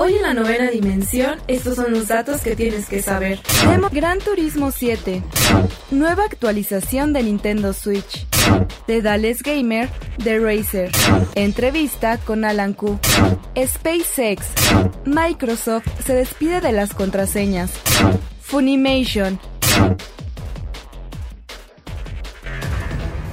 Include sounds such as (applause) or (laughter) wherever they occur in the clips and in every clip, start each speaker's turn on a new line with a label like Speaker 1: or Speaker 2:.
Speaker 1: Hoy en la novena dimensión, estos son los datos que tienes que saber. Gran Turismo 7, nueva actualización de Nintendo Switch, de Dallas Gamer, The Racer, entrevista con Alan Q, SpaceX, Microsoft se despide de las contraseñas, Funimation,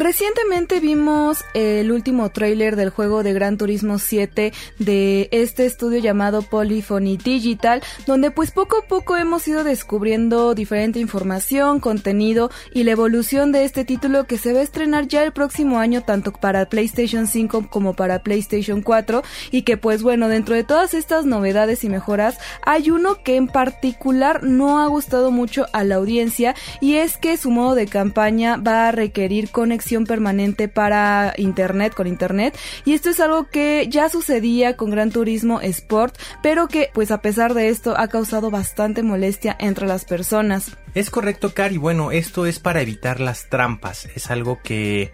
Speaker 1: Recientemente vimos el último tráiler del juego de Gran Turismo 7 de este estudio llamado Polyphony Digital, donde pues poco a poco hemos ido descubriendo diferente información, contenido y la evolución de este título que se va a estrenar ya el próximo año tanto para PlayStation 5 como para PlayStation 4 y que pues bueno, dentro de todas estas novedades y mejoras hay uno que en particular no ha gustado mucho a la audiencia y es que su modo de campaña va a requerir conexión permanente para internet, con internet. Y esto es algo que ya sucedía con Gran Turismo Sport, pero que pues a pesar de esto ha causado bastante molestia entre las personas.
Speaker 2: Es correcto, Cari. Bueno, esto es para evitar las trampas. Es algo que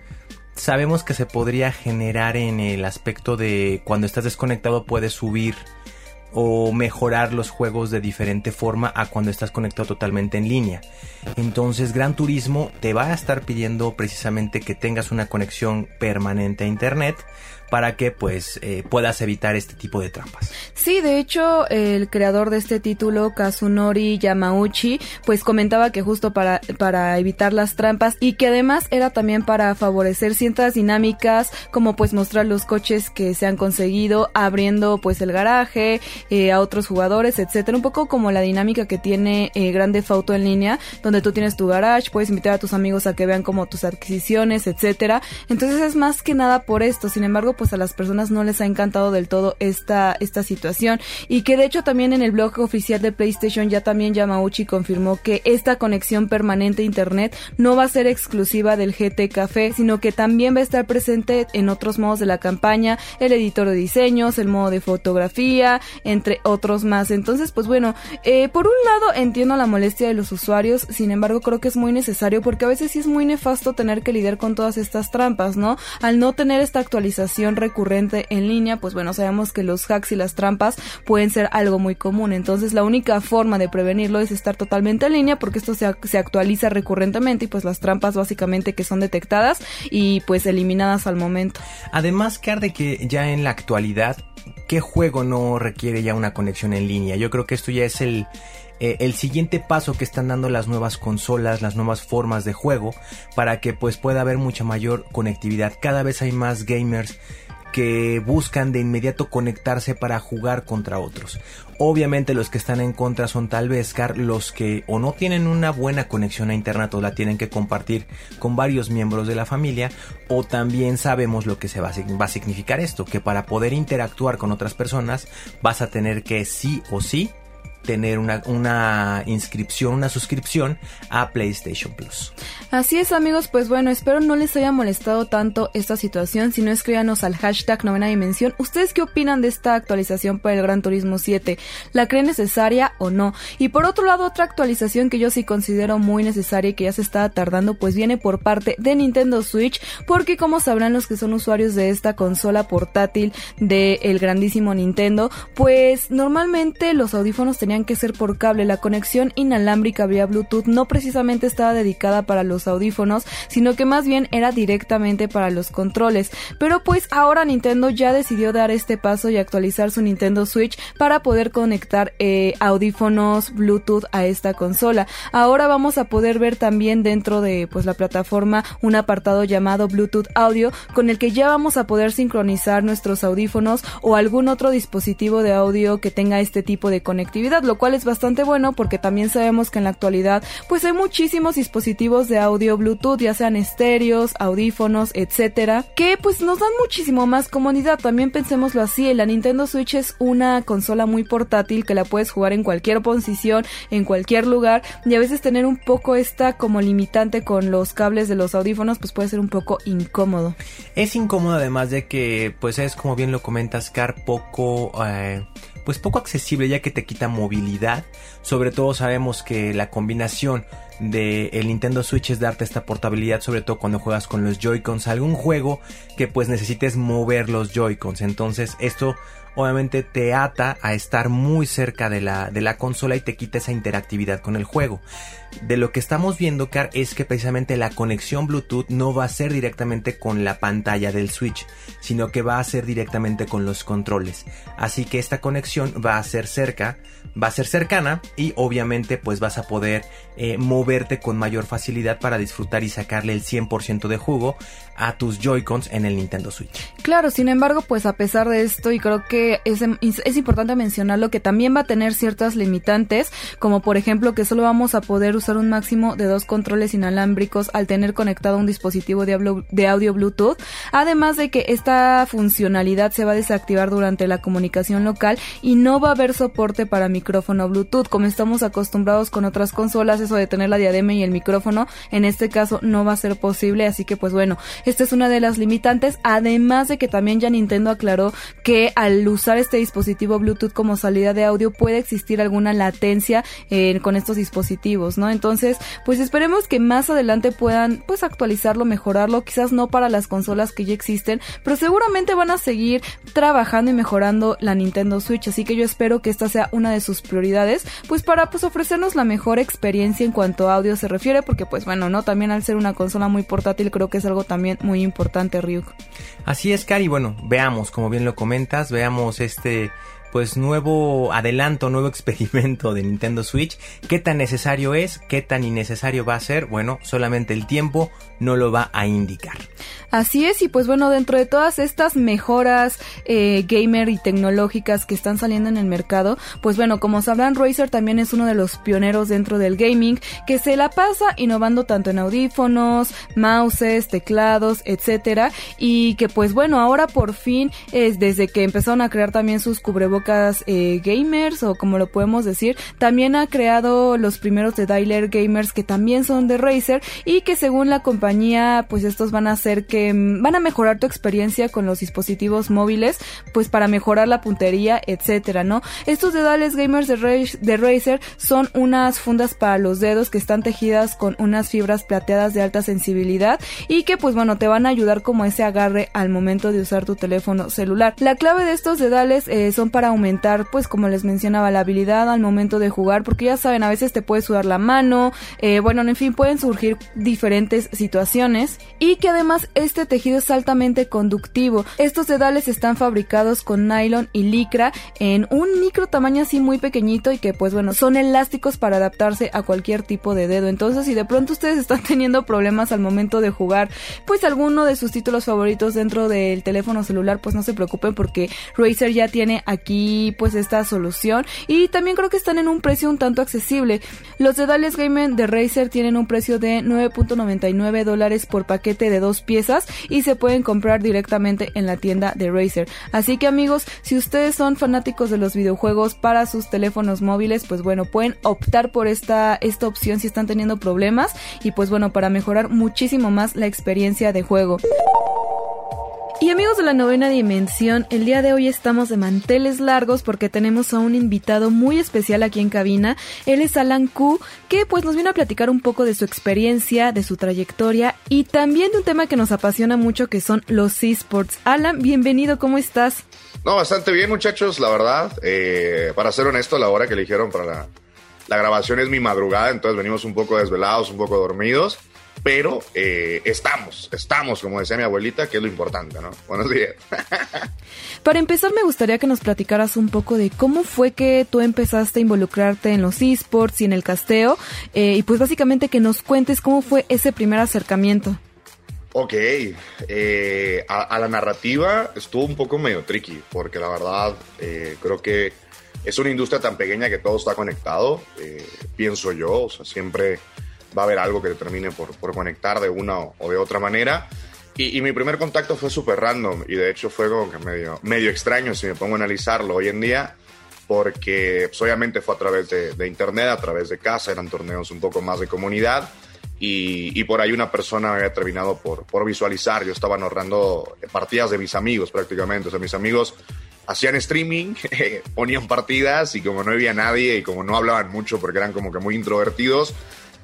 Speaker 2: sabemos que se podría generar en el aspecto de cuando estás desconectado puedes subir o mejorar los juegos de diferente forma a cuando estás conectado totalmente en línea. Entonces Gran Turismo te va a estar pidiendo precisamente que tengas una conexión permanente a Internet para que pues eh, puedas evitar este tipo de trampas.
Speaker 1: Sí, de hecho el creador de este título, Kazunori Yamauchi, pues comentaba que justo para, para evitar las trampas y que además era también para favorecer ciertas dinámicas como pues mostrar los coches que se han conseguido abriendo pues el garaje eh, a otros jugadores, etcétera, un poco como la dinámica que tiene eh, Grande Auto en línea, donde tú tienes tu garage, puedes invitar a tus amigos a que vean como tus adquisiciones, etcétera. Entonces es más que nada por esto. Sin embargo, pues a las personas no les ha encantado del todo esta, esta situación y que de hecho también en el blog oficial de PlayStation ya también Yamauchi confirmó que esta conexión permanente a internet no va a ser exclusiva del GT Café, sino que también va a estar presente en otros modos de la campaña, el editor de diseños, el modo de fotografía, entre otros más. Entonces, pues bueno, eh, por un lado entiendo la molestia de los usuarios, sin embargo creo que es muy necesario porque a veces sí es muy nefasto tener que lidiar con todas estas trampas, ¿no? Al no tener esta actualización recurrente en línea, pues bueno, sabemos que los hacks y las trampas pueden ser algo muy común. Entonces la única forma de prevenirlo es estar totalmente en línea porque esto se, se actualiza recurrentemente y pues las trampas básicamente que son detectadas y pues eliminadas al momento.
Speaker 2: Además, que arde que ya en la actualidad, ¿qué juego no requiere ya una conexión en línea? Yo creo que esto ya es el, eh, el siguiente paso que están dando las nuevas consolas, las nuevas formas de juego, para que pues pueda haber mucha mayor conectividad. Cada vez hay más gamers que buscan de inmediato conectarse para jugar contra otros. Obviamente los que están en contra son tal vez los que o no tienen una buena conexión a internet o la tienen que compartir con varios miembros de la familia o también sabemos lo que se va a, va a significar esto, que para poder interactuar con otras personas vas a tener que sí o sí tener una, inscripción, una suscripción a PlayStation Plus.
Speaker 1: Así es amigos, pues bueno, espero no les haya molestado tanto esta situación, si no escríbanos al hashtag novena dimensión. ¿Ustedes qué opinan de esta actualización para el Gran Turismo 7? ¿La creen necesaria o no? Y por otro lado, otra actualización que yo sí considero muy necesaria y que ya se está tardando, pues viene por parte de Nintendo Switch, porque como sabrán los que son usuarios de esta consola portátil del el grandísimo Nintendo, pues normalmente los audífonos tenían tenían que ser por cable. La conexión inalámbrica vía Bluetooth no precisamente estaba dedicada para los audífonos, sino que más bien era directamente para los controles. Pero pues ahora Nintendo ya decidió dar este paso y actualizar su Nintendo Switch para poder conectar eh, audífonos Bluetooth a esta consola. Ahora vamos a poder ver también dentro de pues la plataforma un apartado llamado Bluetooth Audio con el que ya vamos a poder sincronizar nuestros audífonos o algún otro dispositivo de audio que tenga este tipo de conectividad, lo cual es bastante bueno porque también sabemos que en la actualidad pues hay muchísimos dispositivos de audio Bluetooth, ya sean estéreos, audífonos, etcétera, que pues nos dan muchísimo más comodidad. También pensémoslo así, la Nintendo Switch es una consola muy portátil que la puedes jugar en cualquier posición, en cualquier lugar y a veces tener un poco esta como limitante con los cables de los audífonos pues puede ser un poco incómodo.
Speaker 2: Es incómodo además de que pues es como bien lo comentas Car poco eh, pues poco accesible ya que te quita movilidad. Sobre todo sabemos que la combinación de el Nintendo Switch es darte esta portabilidad, sobre todo cuando juegas con los Joy-Cons, algún juego que pues necesites mover los Joy-Cons. Entonces esto obviamente te ata a estar muy cerca de la, de la consola y te quita esa interactividad con el juego. De lo que estamos viendo, Car, es que precisamente la conexión Bluetooth no va a ser directamente con la pantalla del Switch, sino que va a ser directamente con los controles. Así que esta conexión va a ser cerca, va a ser cercana y obviamente pues vas a poder eh, moverte con mayor facilidad para disfrutar y sacarle el 100% de jugo a tus Joy-Cons en el Nintendo Switch.
Speaker 1: Claro, sin embargo, pues a pesar de esto, y creo que es, es importante mencionarlo, que también va a tener ciertas limitantes, como por ejemplo que solo vamos a poder usar un máximo de dos controles inalámbricos al tener conectado un dispositivo de, de audio Bluetooth, además de que esta funcionalidad se va a desactivar durante la comunicación local y no va a haber soporte para micrófono Bluetooth, como estamos acostumbrados con otras consolas, eso de tener la diadema y el micrófono, en este caso no va a ser posible, así que pues bueno, esta es una de las limitantes, además de que también ya Nintendo aclaró que al usar este dispositivo Bluetooth como salida de audio puede existir alguna latencia eh, con estos dispositivos, ¿no? Entonces, pues esperemos que más adelante puedan pues actualizarlo, mejorarlo, quizás no para las consolas que ya existen, pero seguramente van a seguir trabajando y mejorando la Nintendo Switch, así que yo espero que esta sea una de sus prioridades, pues para pues ofrecernos la mejor experiencia en cuanto a audio se refiere, porque pues bueno, ¿no? También al ser una consola muy portátil creo que es algo también muy importante, Ryuk.
Speaker 2: Así es, Cari, bueno, veamos, como bien lo comentas, veamos este pues nuevo adelanto, nuevo (laughs) experimento de Nintendo Switch. ¿Qué tan necesario es? ¿Qué tan innecesario va a ser? Bueno, solamente el tiempo no lo va a indicar.
Speaker 1: Así es, y pues bueno, dentro de todas estas mejoras eh, gamer y tecnológicas que están saliendo en el mercado, pues bueno, como sabrán, Razer también es uno de los pioneros dentro del gaming que se la pasa innovando tanto en audífonos, mouses, teclados, etcétera, y que pues bueno, ahora por fin es desde que empezaron a crear también sus cubrebocas eh, gamers o como lo podemos decir, también ha creado los primeros de Dialer Gamers que también son de Razer y que según la compañía, pues estos van a hacer que Mm, van a mejorar tu experiencia con los dispositivos móviles, pues para mejorar la puntería, etcétera, ¿no? Estos dedales gamers de, de Razer son unas fundas para los dedos que están tejidas con unas fibras plateadas de alta sensibilidad y que pues bueno te van a ayudar como ese agarre al momento de usar tu teléfono celular. La clave de estos dedales eh, son para aumentar pues como les mencionaba la habilidad al momento de jugar porque ya saben a veces te puede sudar la mano, eh, bueno en fin pueden surgir diferentes situaciones y que además este tejido es altamente conductivo. Estos dedales están fabricados con nylon y licra en un micro tamaño así muy pequeñito y que pues bueno, son elásticos para adaptarse a cualquier tipo de dedo. Entonces si de pronto ustedes están (laughs) teniendo problemas al momento de jugar pues alguno de sus títulos favoritos dentro del teléfono celular, pues no se preocupen porque Razer ya tiene aquí pues esta solución y también creo que están en un precio un tanto accesible. Los dedales gaming de Razer tienen un precio de 9.99 dólares por paquete de dos piezas y se pueden comprar directamente en la tienda de Razer. Así que amigos, si ustedes son fanáticos de los videojuegos para sus teléfonos móviles, pues bueno, pueden optar por esta, esta opción si están teniendo problemas y pues bueno, para mejorar muchísimo más la experiencia de juego. Y amigos de la novena dimensión, el día de hoy estamos de manteles largos porque tenemos a un invitado muy especial aquí en cabina. Él es Alan Q, que pues nos viene a platicar un poco de su experiencia, de su trayectoria y también de un tema que nos apasiona mucho que son los esports. Alan, bienvenido, ¿cómo estás?
Speaker 3: No, bastante bien muchachos, la verdad. Eh, para ser honesto, la hora que eligieron para la, la grabación es mi madrugada, entonces venimos un poco desvelados, un poco dormidos pero eh, estamos, estamos, como decía mi abuelita, que es lo importante, ¿no? Buenos días. (laughs)
Speaker 1: Para empezar, me gustaría que nos platicaras un poco de cómo fue que tú empezaste a involucrarte en los esports y en el casteo, eh, y pues básicamente que nos cuentes cómo fue ese primer acercamiento.
Speaker 3: Ok, eh, a, la narrativa estuvo un poco medio tricky, porque la verdad creo que es una industria tan pequeña que todo está conectado, pienso yo, o sea, siempre va a haber algo que termine por, por conectar de una o, de otra manera. Y, mi primer contacto fue súper random y de hecho fue como que medio, medio extraño si me pongo a analizarlo hoy en día, porque pues, obviamente fue a través de, internet, a través de casa, eran torneos un poco más de comunidad. Y, y, por ahí una persona había terminado por, por visualizar. Yo estaba narrando partidas de mis amigos prácticamente. O sea, mis amigos hacían streaming, (laughs) ponían partidas y como no había nadie y como no hablaban mucho porque eran como que muy introvertidos,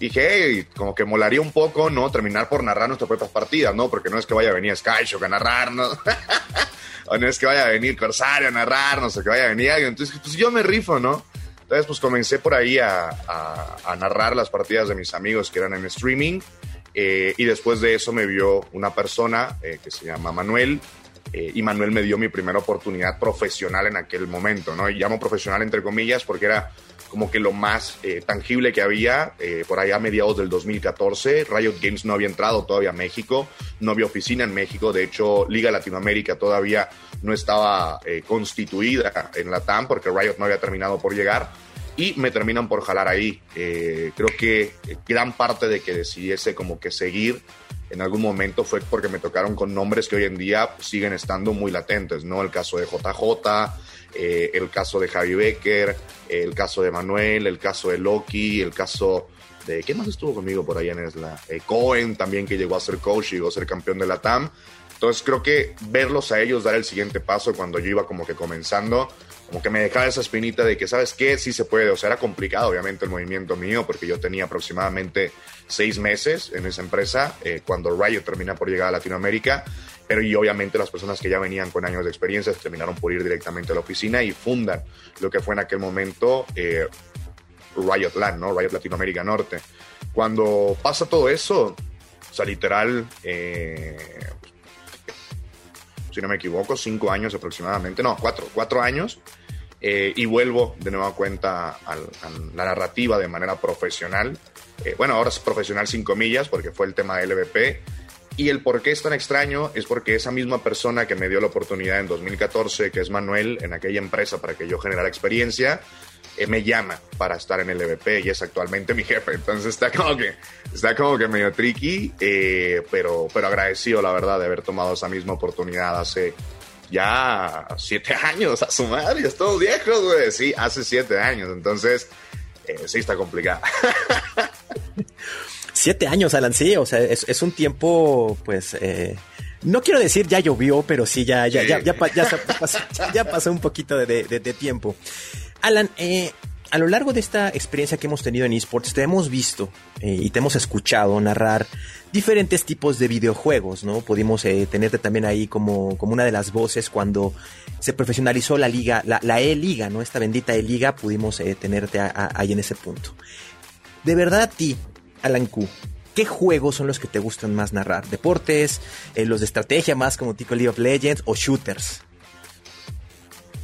Speaker 3: dije, hey, como que molaría un poco, ¿no? Terminar por narrar nuestras propias partidas, ¿no? Porque no es que vaya a venir Skyshock a narrarnos, (laughs) o no es que vaya a venir Corsario a narrarnos, o que vaya a venir alguien. Entonces, pues yo me rifo, ¿no? Entonces, pues comencé por ahí a, a, narrar las partidas de mis amigos que eran en streaming. Eh, y después de eso me vio una persona eh, que se llama Manuel. Eh, y Manuel me dio mi primera oportunidad profesional en aquel momento, ¿no? Y llamo profesional entre comillas porque era como que lo más eh, tangible que había eh, por allá a mediados del 2014. Riot Games no había entrado todavía a México, no había oficina en México, de hecho Liga Latinoamérica todavía no estaba eh, constituida en la TAM porque Riot no había terminado por llegar y me terminan por jalar ahí. creo que gran parte de que decidiese como que seguir en algún momento fue porque me tocaron con nombres que hoy en día siguen estando muy latentes, ¿no? El caso de JJ, eh, el caso de Javi Becker, el caso de Manuel, el caso de Loki, el caso de... ¿Quién más estuvo conmigo por allá en Esla? Eh, Cohen también que llegó a ser coach y llegó a ser campeón de la TAM. Entonces creo que verlos a ellos dar el siguiente paso cuando yo iba como que comenzando, como que me dejaba esa espinita de que, ¿sabes qué? Sí se puede. O sea, era complicado obviamente el movimiento mío porque yo tenía aproximadamente seis meses en esa empresa eh, cuando Riot termina por llegar a Latinoamérica pero y obviamente las personas que ya venían con años de experiencia terminaron por ir directamente a la oficina y fundan lo que fue en aquel momento eh, Riot Land, ¿no? Riot Latinoamérica Norte. Cuando pasa todo eso, o sea, literal, eh, si no me equivoco, cinco años aproximadamente, no, cuatro, cuatro años, eh, y vuelvo de nueva cuenta a, la narrativa de manera profesional. bueno, ahora es profesional sin comillas porque fue el tema de LVP y el por qué es tan extraño es porque esa misma persona que me dio la oportunidad en 2014, que es Manuel, en aquella empresa para que yo generara experiencia, eh, me llama para estar en el EVP y es actualmente mi (laughs) jefe. Entonces está como que, está como que medio tricky, eh, pero, pero agradecido, la verdad, de haber tomado esa misma oportunidad hace ya siete (laughs) años a su madre. Estamos viejos, güey. Sí, hace siete años. Entonces, eh, sí está complicado. (laughs)
Speaker 2: Siete años, Alan, sí, o sea, es, un tiempo, pues, eh, no quiero decir ya llovió, pero sí, ya, ya, ya, ya, (laughs) ya, pasó, un poquito de, tiempo. Alan, eh, a lo largo de esta experiencia que hemos tenido en esports, te hemos visto eh, y te hemos escuchado narrar diferentes tipos de videojuegos, ¿no? Pudimos tenerte también ahí como, como una de las voces cuando se profesionalizó la liga, la, E-Liga, ¿no? Esta bendita E-Liga, pudimos tenerte ahí en ese punto. De verdad a ti, Alan Q, ¿qué juegos son los que te gustan más narrar? ¿Deportes? Eh, ¿Los de estrategia más como tipo League of Legends o shooters?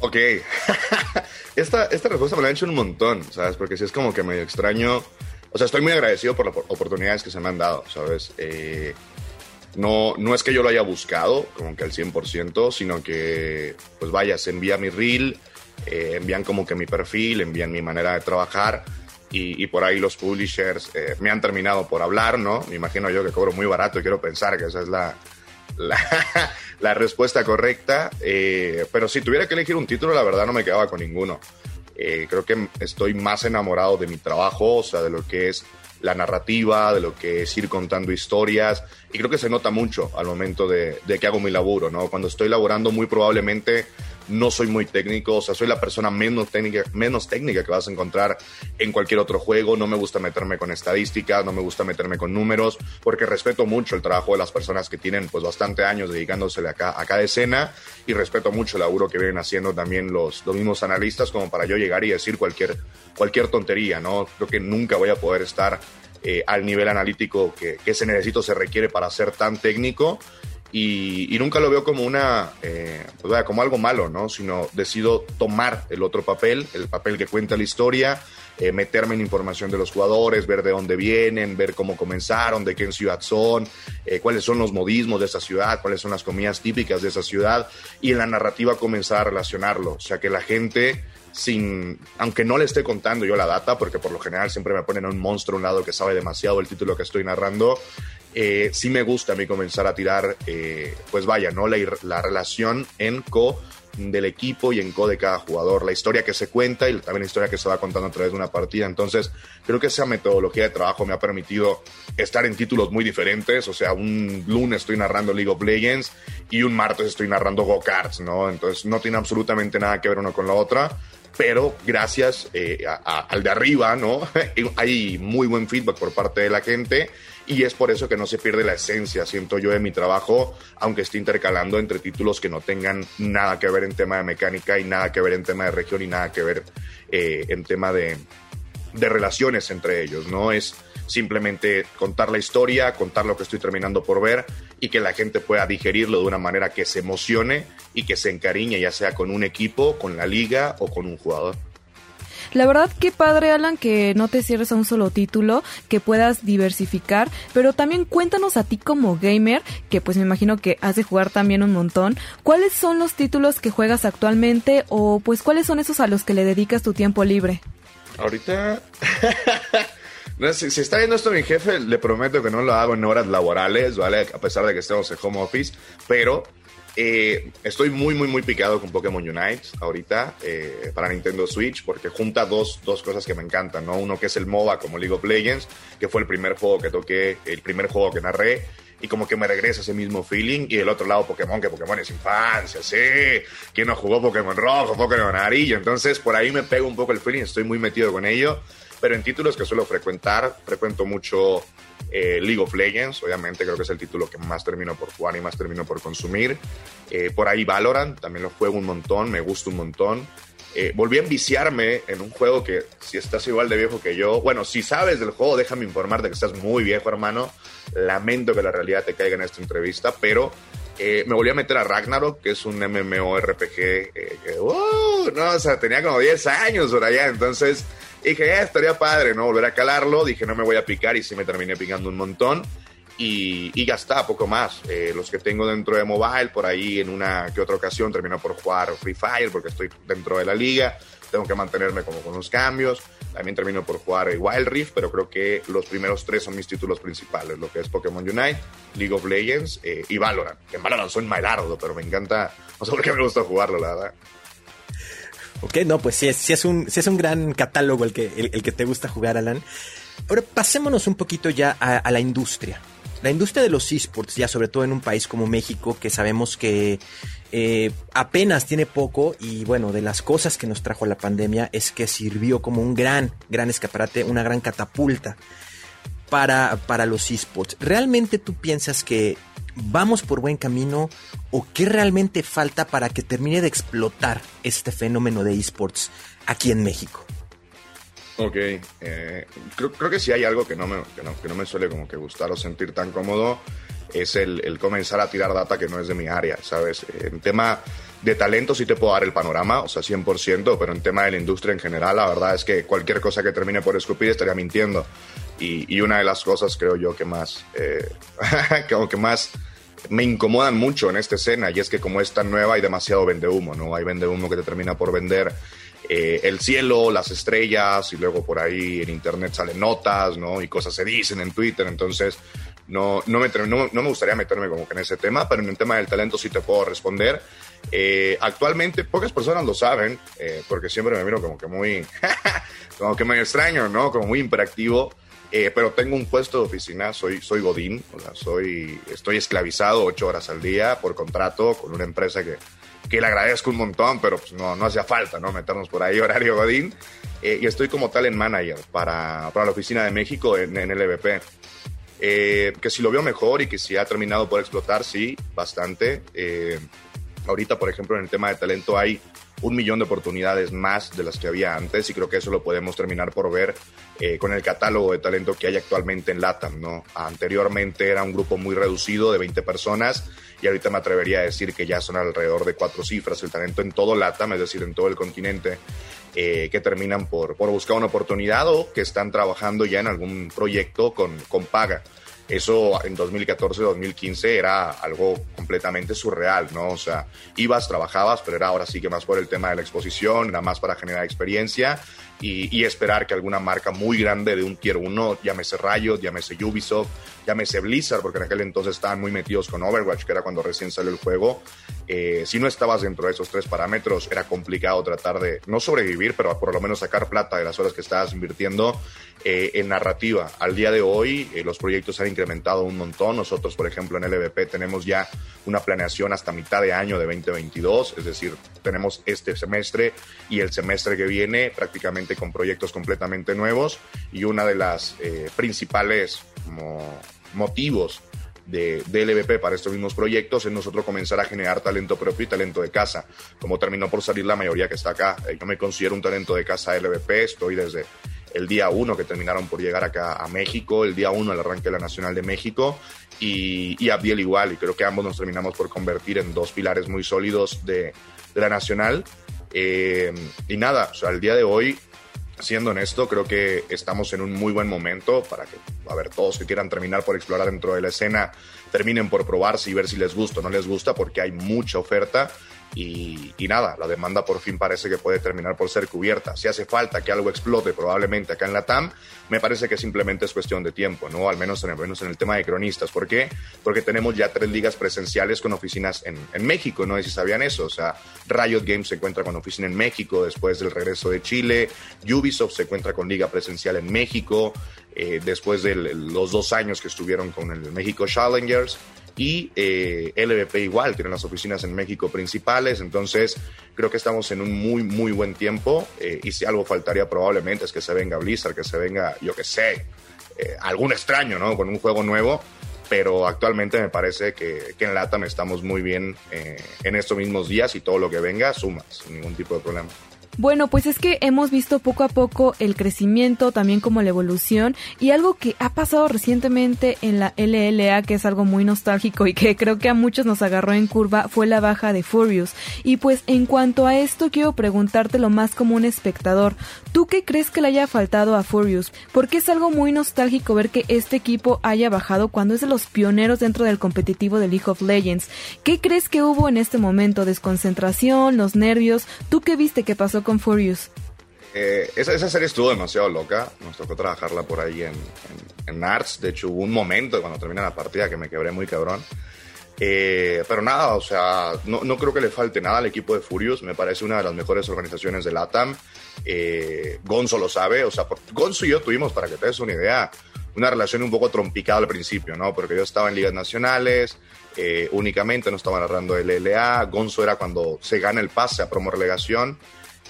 Speaker 3: Ok. (laughs) esta, esta respuesta me la han hecho un montón, ¿sabes? Porque sí es como que medio extraño. O sea, estoy muy agradecido por las oportunidades que se me han dado, ¿sabes? Eh, no, no es que yo lo haya buscado, como que al 100%, sino que, pues vaya, se envía mi reel, eh, envían como que mi perfil, envían mi manera de trabajar y, por ahí los publishers eh, me han terminado por hablar, ¿no? Me imagino yo que cobro muy barato y quiero pensar que esa es la, (laughs) la, respuesta correcta. Eh, pero si tuviera que elegir un título, la verdad no me quedaba con ninguno. Eh, creo que estoy más enamorado de mi trabajo, o sea, de lo que es la narrativa, de lo que es ir contando historias. Y creo que se nota mucho al momento de, de que hago mi laburo, ¿no? Cuando estoy laborando, muy probablemente no soy muy técnico, o sea, soy la persona menos técnica, menos técnica que vas a encontrar en cualquier otro juego. No me gusta meterme con estadísticas, no me gusta meterme con números, porque respeto mucho el trabajo de las personas que tienen pues bastante años dedicándosele a, a cada escena y respeto mucho el laburo que vienen haciendo también los, los mismos analistas como para yo llegar y decir cualquier, cualquier tontería, ¿no? Creo que nunca voy a poder estar eh, al nivel analítico que, que ese necesito se requiere para ser tan técnico y, nunca lo veo como una, eh, pues como algo malo, ¿no? Sino decido tomar el otro papel, el papel que cuenta la historia, eh, meterme en información de los jugadores, ver de dónde vienen, ver cómo comenzaron, de qué ciudad son, eh, cuáles son los modismos de esa ciudad, cuáles son las comidas típicas de esa ciudad y en la narrativa comenzar a relacionarlo, o sea que la gente sin, aunque no le esté contando yo la data, porque por lo general siempre me ponen a un monstruo a un lado que sabe demasiado el título que estoy narrando, eh, sí me gusta a mí comenzar a tirar, eh, pues vaya, ¿no? La, la, relación en co del equipo y en co de cada jugador, la historia que se cuenta y también la historia que se va contando a través de una partida. Entonces, creo que esa metodología de trabajo me ha permitido estar en títulos muy diferentes. O sea, un lunes estoy narrando League of Legends y un martes estoy narrando Go-Karts, ¿no? Entonces, no tiene absolutamente nada que ver uno con la otra pero gracias eh, al de arriba, ¿no? (laughs) Hay muy buen feedback por parte de la gente y es por eso que no se pierde la esencia, siento yo, de mi trabajo, aunque esté intercalando entre títulos que no tengan nada que ver en tema de mecánica y nada que ver en tema de región y nada que ver eh, en tema de, de relaciones entre ellos, ¿no? Es simplemente contar la historia, contar lo que estoy terminando por ver y que la gente pueda digerirlo de una manera que se emocione y que se encariñe, ya sea con un equipo, con la liga o con un jugador.
Speaker 1: La verdad, qué padre, Alan, que no te cierres a un solo título, que puedas diversificar, pero también cuéntanos a ti como gamer, que pues me imagino que has de jugar también un montón, ¿cuáles son los títulos que juegas actualmente o pues cuáles son esos a los que le dedicas tu tiempo libre?
Speaker 3: Ahorita... (laughs) si, si, está viendo esto mi jefe, le prometo que no lo hago en horas laborales, ¿vale? A pesar de que estemos en home office, pero eh, estoy muy, muy, muy picado con Pokémon Unite ahorita eh, para Nintendo Switch porque junta dos, dos cosas que me encantan, ¿no? Uno que es el MOBA como League of Legends, que fue el primer juego que toqué, el primer juego que narré, y como que me regresa ese mismo feeling. Y el otro lado Pokémon, que Pokémon es infancia, sí. ¿Quién no jugó Pokémon rojo, Pokémon amarillo? Entonces por ahí me pego un poco el feeling, estoy muy metido con ello. Pero en títulos que suelo frecuentar, frecuento mucho eh, League of Legends, obviamente creo que es el título que más termino por jugar y más termino por consumir. Eh, por ahí Valorant, también lo juego un montón, me gusta un montón. Eh, volví a enviciarme en un juego que si estás igual de viejo que yo, bueno, si sabes del juego, déjame informarte que estás muy viejo, hermano. Lamento que la realidad te caiga en esta entrevista, pero me volví a meter a Ragnarok, que es un MMORPG que, uh, no, o sea, tenía como 10 años por allá, entonces dije, eh, estaría padre, ¿no? Volver a calarlo. Dije, no me voy a picar y sí me terminé picando un montón. Y, y está, poco más. Eh, los que tengo dentro de mobile, por ahí en una que otra ocasión termino por jugar Free Fire porque estoy dentro de la liga. Tengo que mantenerme como con los cambios. También termino por jugar Wild Rift, pero creo que los primeros tres son mis títulos principales, lo que es Pokémon Unite, League of Legends eh, y Valorant. Que en Valorant soy malardo, pero me encanta, no sé por qué me gusta jugarlo, la verdad.
Speaker 2: Ok, no, pues sí, sí es, un, es un gran catálogo el que, el, que te gusta jugar, Alan. Ahora pasémonos un poquito ya a, la industria. La industria de los esports, ya sobre todo en un país como México, que sabemos que eh, apenas tiene poco y bueno, de las cosas que nos trajo la pandemia es que sirvió como un gran, gran escaparate, una gran catapulta para, para los esports. ¿Realmente tú piensas que vamos por buen camino o qué realmente falta para que termine de explotar este fenómeno de esports aquí en México?
Speaker 3: Ok, eh, creo, que si hay algo que no, me, que no, me suele como que gustar o sentir tan cómodo, es el, comenzar a tirar data que no es de mi área, ¿sabes? En tema de talento sí te puedo dar el panorama, o sea, 100%, pero en tema de la industria en general, la verdad es que cualquier cosa que termine por escupir estaría mintiendo. Y, una de las cosas, creo yo, que más, eh, (laughs) que más me incomodan mucho en esta escena y es que como es tan nueva hay demasiado vende humo, ¿no? Hay vende humo que te termina por vender eh, el cielo, las estrellas y luego por ahí en internet salen notas, ¿no? Y cosas se dicen en Twitter, entonces no, no, me, no, me gustaría meterme como que en ese tema, pero en el tema del talento sí te puedo responder. Eh, actualmente pocas personas lo saben, eh, porque siempre me miro como que muy, (laughs) como que muy extraño, ¿no? Como muy imperactivo Eh, pero tengo un puesto de oficina, soy, soy Godín, o sea, soy, estoy esclavizado ocho horas al día por contrato con una empresa que, que le agradezco un montón, pero pues no, no hacía falta, ¿no? Meternos por ahí, (laughs) horario Godín. Eh, y estoy como talent manager para, para la oficina de México en, en LVP. Eh, que si lo veo mejor y que si ha terminado por explotar, sí, bastante. Eh, ahorita, por ejemplo, en el tema de talento hay un millón de oportunidades más de las que había antes y creo que eso lo podemos terminar por ver eh, con el catálogo de talento que hay actualmente en LATAM, ¿no? Anteriormente era un grupo muy reducido de 20 personas y ahorita me atrevería a decir que ya son alrededor de cuatro cifras el talento en todo LATAM, es decir, en todo el continente, eh, que terminan por, por buscar una oportunidad o que están trabajando ya en algún proyecto con, con paga. Eso en 2014-2015 era algo completamente surreal, ¿no? O sea, ibas, trabajabas, pero era ahora sí que más por el tema de la exposición, era más para generar experiencia y, y esperar que alguna marca muy grande de un tier 1, llámese Riot, llámese Ubisoft, llámese Blizzard, porque en aquel entonces estaban muy metidos con Overwatch, que era cuando recién salió el juego. Eh, si no estabas dentro de esos tres parámetros, era complicado tratar de no sobrevivir, pero por lo menos sacar plata de las horas que estabas invirtiendo eh, en narrativa. Al día de hoy, eh, los proyectos han incrementado un montón. Nosotros, por ejemplo, en LVP tenemos ya una planeación hasta mitad de año de 2022, es decir, tenemos este semestre y el semestre que viene prácticamente con proyectos completamente nuevos y una de las eh, principales motivos de, de, LVP para estos mismos proyectos es nosotros comenzar a generar talento propio y talento de casa. Como terminó por salir la mayoría que está acá, yo me considero un talento de casa LVP, estoy desde el día uno que terminaron por llegar acá a México, el día uno el arranque de la Nacional de México y, y Abdiel igual, y creo que ambos nos terminamos por convertir en dos pilares muy sólidos de, de la Nacional. Eh, y nada, o sea, el día de hoy siendo honesto, creo que estamos en un muy buen momento para que, a ver, todos que quieran terminar por explorar dentro de la escena, terminen por probarse y ver si les gusta o no les gusta, porque hay mucha oferta. Y, nada, la demanda por fin parece que puede terminar por ser cubierta. Si hace falta que algo explote probablemente acá en la TAM, me parece que simplemente es cuestión de tiempo, ¿no? Al menos en el, tema de cronistas. ¿Por qué? Porque tenemos ya tres ligas presenciales con oficinas en, en México, no sé si sabían eso. O sea, Riot Games se encuentra con oficina en México después del regreso de Chile, Ubisoft se encuentra con liga presencial en México, eh, después de los dos años que estuvieron con el México Challengers y eh, LVP igual, tienen las oficinas en México principales, entonces creo que estamos en un muy, muy buen tiempo eh, y si algo faltaría probablemente es que se venga Blizzard, que se venga, yo que sé, eh, algún extraño, ¿no? Con un juego nuevo, pero actualmente me parece que, que en LATAM estamos muy bien eh, en estos mismos días y todo lo que venga suma sin ningún tipo de problema.
Speaker 1: Bueno, pues es que hemos visto poco a poco el crecimiento, también como la evolución y algo que ha pasado recientemente en la LLA, que es algo muy nostálgico y que creo que a muchos nos agarró en curva, fue la baja de Furious. Y pues en cuanto a esto, quiero preguntarte lo más como un espectador. ¿Tú qué crees que le haya faltado a Furious? Porque es algo muy nostálgico ver que este equipo haya bajado cuando es de los pioneros dentro del competitivo de League of Legends. ¿Qué crees que hubo en este momento? ¿Desconcentración? ¿Los nervios? ¿Tú qué viste que pasó con Furious?
Speaker 3: Eh, esa, esa, serie estuvo demasiado loca. Nos tocó trabajarla por ahí en, en, en, Arts. De hecho, hubo un momento cuando termina la partida que me quebré muy cabrón. Eh, pero nada, o sea, no, no, creo que le falte nada al equipo de Furious. Me parece una de las mejores organizaciones de LATAM. Eh, Gonzo lo sabe. O sea, Gonzo y yo tuvimos, para que te des una idea, una relación un poco trompicada al principio, ¿no? Porque yo estaba en ligas nacionales, eh, únicamente no estaba narrando LLA. Gonzo era cuando se gana el pase a promo relegación.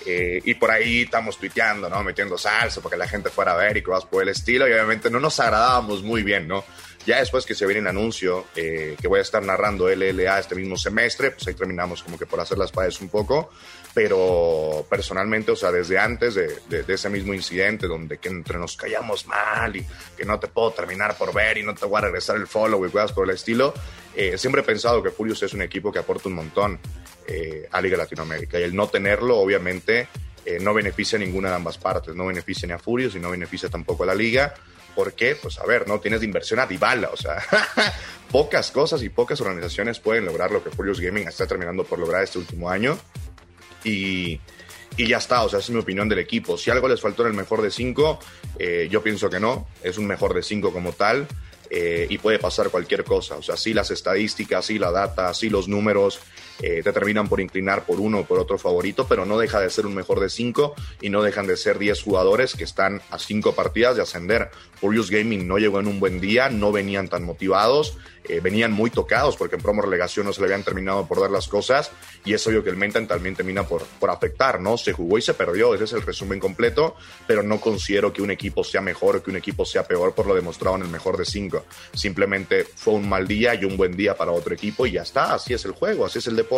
Speaker 3: Eh, y por ahí estamos tuiteando, ¿no? Metiendo salsa para que la gente fuera a ver y cosas por el estilo. Y obviamente no nos agradábamos muy bien, ¿no? Ya después que se viene el anuncio eh, que voy a estar narrando LLA este mismo semestre, pues ahí terminamos como que por hacer las pares un poco. Pero personalmente, o sea, desde antes de, de, de, ese mismo incidente donde que entre nos callamos mal y que no te puedo terminar por ver y no te voy a regresar el follow y cosas por el estilo, eh, siempre he pensado que Furious es un equipo que aporta un montón eh, a Liga Latinoamérica. Y el no tenerlo, obviamente, eh, no beneficia a ninguna de ambas partes. No beneficia ni a Furious y no beneficia tampoco a la Liga. ¿Por qué? Pues a ver, no tienes de inversión a Dybala, o sea, (laughs) pocas cosas y pocas organizaciones pueden lograr lo que Furious Gaming está terminando por lograr este último año. Y, ya está, o sea, esa es mi opinión del equipo. Si algo les faltó en el mejor de cinco, eh, yo pienso que no, es un mejor de cinco como tal. Eh, y puede pasar cualquier cosa. O sea, sí las estadísticas, sí la data, sí los números eh, te terminan por inclinar por uno o por otro favorito, pero no deja de ser un mejor de cinco y no dejan de ser 10 jugadores que están a cinco partidas de ascender. Furious Gaming no llegó en un buen día, no venían tan motivados, eh, venían muy tocados porque en promo relegación no se le habían terminado por dar las cosas y es obvio que el mental también termina por, por afectar, ¿no? Se jugó y se perdió, ese es el resumen completo, pero no considero que un equipo sea mejor o que un equipo sea peor por lo demostrado en el mejor de cinco. Simplemente fue un mal día y un buen día para otro equipo y ya está, así es el juego, así es el deporte,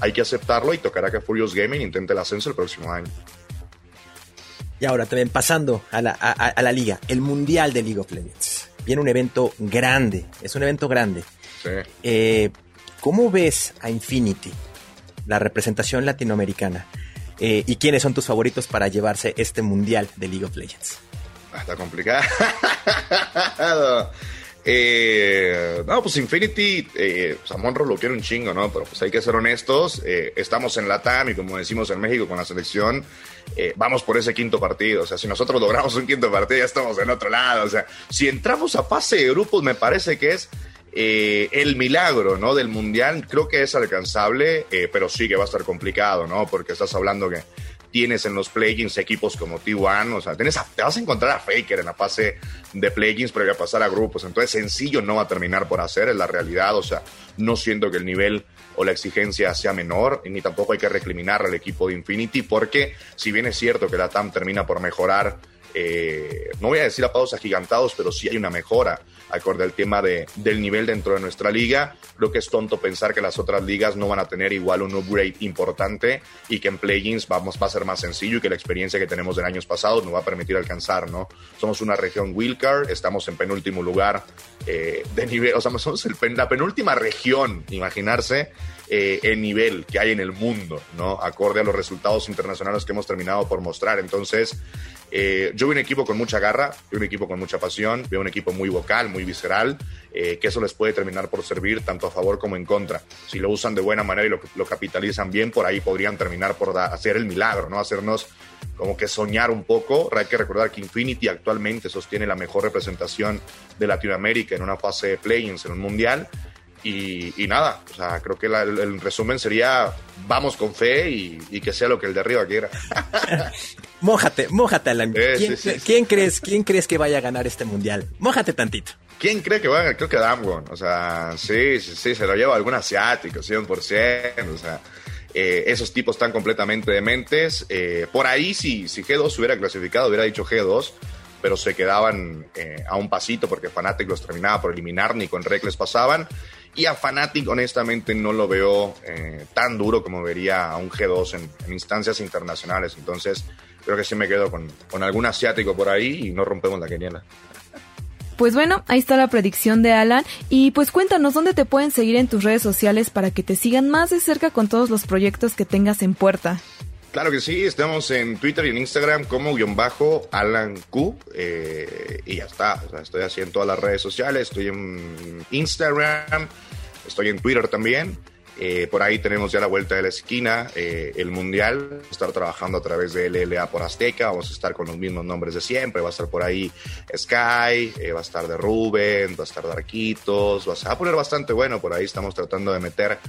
Speaker 3: hay que aceptarlo y tocará que Furious Gaming intente el ascenso el próximo año.
Speaker 4: Y ahora también pasando a la, a, a la liga, el Mundial de League of Legends viene un evento grande, es un evento grande.
Speaker 3: Sí.
Speaker 4: Eh, ¿Cómo ves a Infinity, la representación latinoamericana? Eh, ¿Y quiénes son tus favoritos para llevarse este mundial de League of Legends?
Speaker 3: Ah, está complicado. (laughs) Eh, no, pues Infinity, eh, lo quiere un chingo, ¿no? Pero pues hay que ser honestos. Eh, estamos en la TAM y como decimos en México con la selección, eh, vamos por ese quinto partido. O sea, si nosotros logramos un quinto partido, ya estamos en otro lado. O sea, si entramos a fase de grupos, me parece que es el milagro, ¿no? Del mundial. Creo que es alcanzable, pero sí que va a estar complicado, ¿no? Porque estás hablando que tienes en los plugins equipos como T1, o sea, tienes a- te vas a encontrar a Faker en la fase de plugins previo a pasar a grupos, entonces sencillo no va a terminar por hacer, es la realidad, o sea, no siento que el nivel o la exigencia sea menor, ni tampoco hay que recriminar al equipo de Infinity, porque si bien es cierto que la TAM termina por mejorar, eh, no voy a decir a pasos agigantados, pero sí hay una mejora acorde al tema de, del nivel dentro de nuestra liga. Creo que es tonto pensar que las otras ligas no van a tener igual un upgrade importante y que en plugins vamos, va a ser más sencillo y que la experiencia que tenemos de años pasados nos va a permitir alcanzar, ¿no? Somos una región wildcard, estamos en penúltimo lugar eh, de nivel, o sea, somos la penúltima región, imaginarse, eh, el nivel que hay en el mundo, ¿no? Acorde a los resultados internacionales que hemos terminado por mostrar. Entonces, eh, yo veo un equipo con mucha garra, veo un equipo con mucha pasión, veo un equipo muy vocal, muy visceral, eh, que eso les puede terminar por servir tanto a favor como en contra. Si lo usan de buena manera y lo, lo capitalizan bien, por ahí podrían terminar por hacer el milagro, ¿no? Hacernos como que soñar un poco. Hay que recordar que Infinity actualmente sostiene la mejor representación de Latinoamérica en una fase de play-ins en un mundial. Y, y nada, o sea, creo que la- el, el resumen sería vamos con fe y, y que sea lo que el de arriba quiera. (laughs)
Speaker 4: Mójate, mójate, Alan. ¿Quién,
Speaker 3: sí, sí, sí.
Speaker 4: quién crees, ¿Quién crees que vaya a ganar este mundial? Mójate tantito.
Speaker 3: ¿Quién cree que va a ganar? Creo que Damwon. O sea, sí, sí, sí, se lo lleva algún asiático, 100%. O sea, eh, esos tipos están completamente dementes. Eh, por ahí, si, si G2 hubiera clasificado, hubiera dicho G2, pero se quedaban eh, a un pasito porque Fnatic los terminaba por eliminar, ni con Rec les pasaban. Y a Fnatic, honestamente, no lo veo eh, tan duro como vería a un G2 en, en instancias internacionales. Entonces, creo que sí me quedo con, con algún asiático por ahí y no rompemos la quiniela.
Speaker 1: Pues bueno, ahí está la predicción de Alan. Y pues cuéntanos dónde te pueden seguir en tus redes sociales para que te sigan más de cerca con todos los proyectos que tengas en puerta.
Speaker 3: Claro que sí, estamos en Twitter y en Instagram como guion bajo Alan Q eh, y ya está, estoy así en todas las redes sociales, estoy en Instagram, estoy en Twitter también, eh, por ahí tenemos ya la vuelta de la esquina, eh, el Mundial, a estar trabajando a través de LLA por Azteca, vamos a estar con los mismos nombres de siempre, va a estar por ahí Sky, va a estar de Rubén, va a estar de Arquitos, va va a poner bastante bueno, por ahí estamos tratando de meter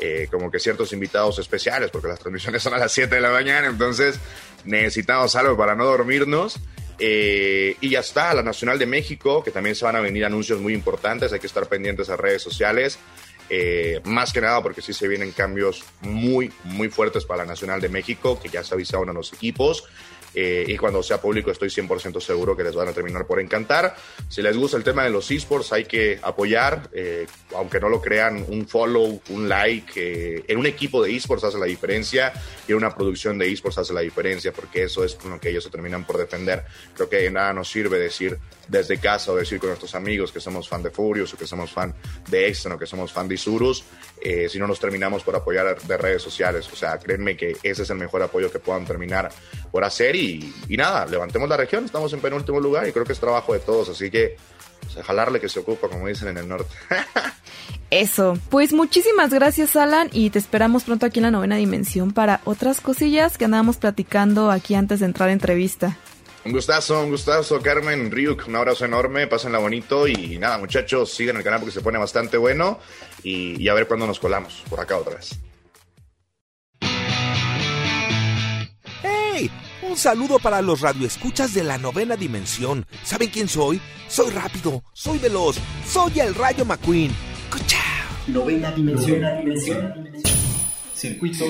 Speaker 3: eh, como que ciertos invitados especiales, porque las transmisiones son a las 7 de la mañana, entonces necesitamos algo para no dormirnos. Eh, y ya está, la Nacional de México, que también se van a venir anuncios muy importantes, hay que estar pendientes a redes sociales. Eh, más que nada porque sí se vienen cambios muy, muy fuertes para la Nacional de México, que ya se avisaron a los equipos. Eh, y cuando sea público estoy 100% seguro que les van a terminar por encantar. Si les gusta el tema de los esports hay que apoyar, eh, aunque no lo crean, un follow, un like. eh, en un equipo de esports hace la diferencia y en una producción de esports hace la diferencia porque eso es con lo que ellos se terminan por defender. Creo que de nada nos sirve decir desde casa o decir con nuestros amigos que somos fan de Furious o que somos fan de Exxon o que somos fan de Isurus, eh, si no nos terminamos por apoyar de redes sociales. O sea, créanme que ese es el mejor apoyo que puedan terminar por hacer y, nada, levantemos la región, estamos en penúltimo lugar y creo que es trabajo de todos, así que o sea, jalarle que se ocupa, como dicen en el norte. (laughs)
Speaker 1: Eso. Pues muchísimas gracias, Alan, y te esperamos pronto aquí en la novena dimensión para otras cosillas que andábamos platicando aquí antes de entrar a entrevista.
Speaker 3: Un gustazo, un gustazo, Carmen, Ryuk, un abrazo enorme, pásenla bonito y nada, muchachos, sigan el canal porque se pone bastante bueno y, y a ver cuándo nos colamos por acá otra vez.
Speaker 5: ¡Hey! Un saludo para los radioescuchas de la novena dimensión. ¿Saben quién soy? Soy rápido, soy veloz, soy el Rayo McQueen. ¡Cuchao!
Speaker 6: Novena dimensión. Circuitos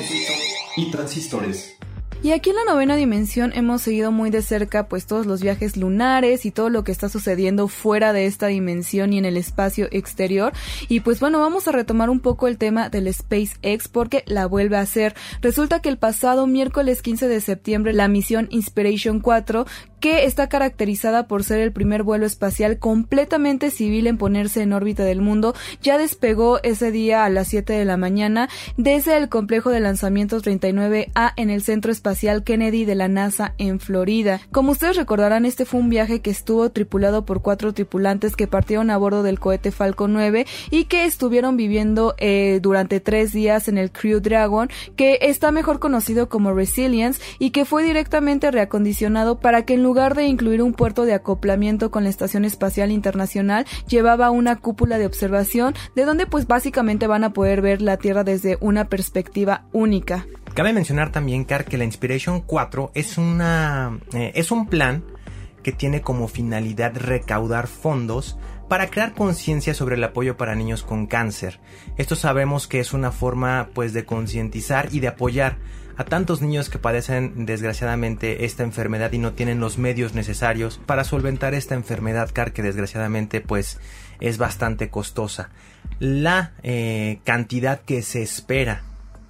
Speaker 6: y transistores.
Speaker 1: Y aquí en la novena dimensión hemos seguido muy de cerca pues todos los viajes lunares y todo lo que está sucediendo fuera de esta dimensión y en el espacio exterior. Y pues bueno, vamos a retomar un poco el tema del SpaceX porque la vuelve a hacer. Resulta que el pasado miércoles 15 de septiembre la misión Inspiration 4 que está caracterizada por ser el primer vuelo espacial completamente civil en ponerse en órbita del mundo, ya despegó ese día a las 7 de la mañana desde el complejo de lanzamiento 39A en el Centro Espacial Kennedy de la NASA en Florida. Como ustedes recordarán, este fue un viaje que estuvo tripulado por cuatro tripulantes que partieron a bordo del cohete Falcon 9 y que estuvieron viviendo eh, durante tres días en el Crew Dragon, que está mejor conocido como Resilience y que fue directamente reacondicionado para que en lugar de incluir un puerto de acoplamiento con la Estación Espacial Internacional, llevaba una cúpula de observación de donde pues básicamente van a poder ver la Tierra desde una perspectiva única.
Speaker 2: Cabe mencionar también, Car, que la Inspiration 4 es, una, eh, es un plan que tiene como finalidad recaudar fondos para crear conciencia sobre el apoyo para niños con cáncer. Esto sabemos que es una forma pues de concientizar y de apoyar a tantos niños que padecen desgraciadamente esta enfermedad y no tienen los medios necesarios para solventar esta enfermedad car que desgraciadamente pues es bastante costosa. La eh, cantidad que se espera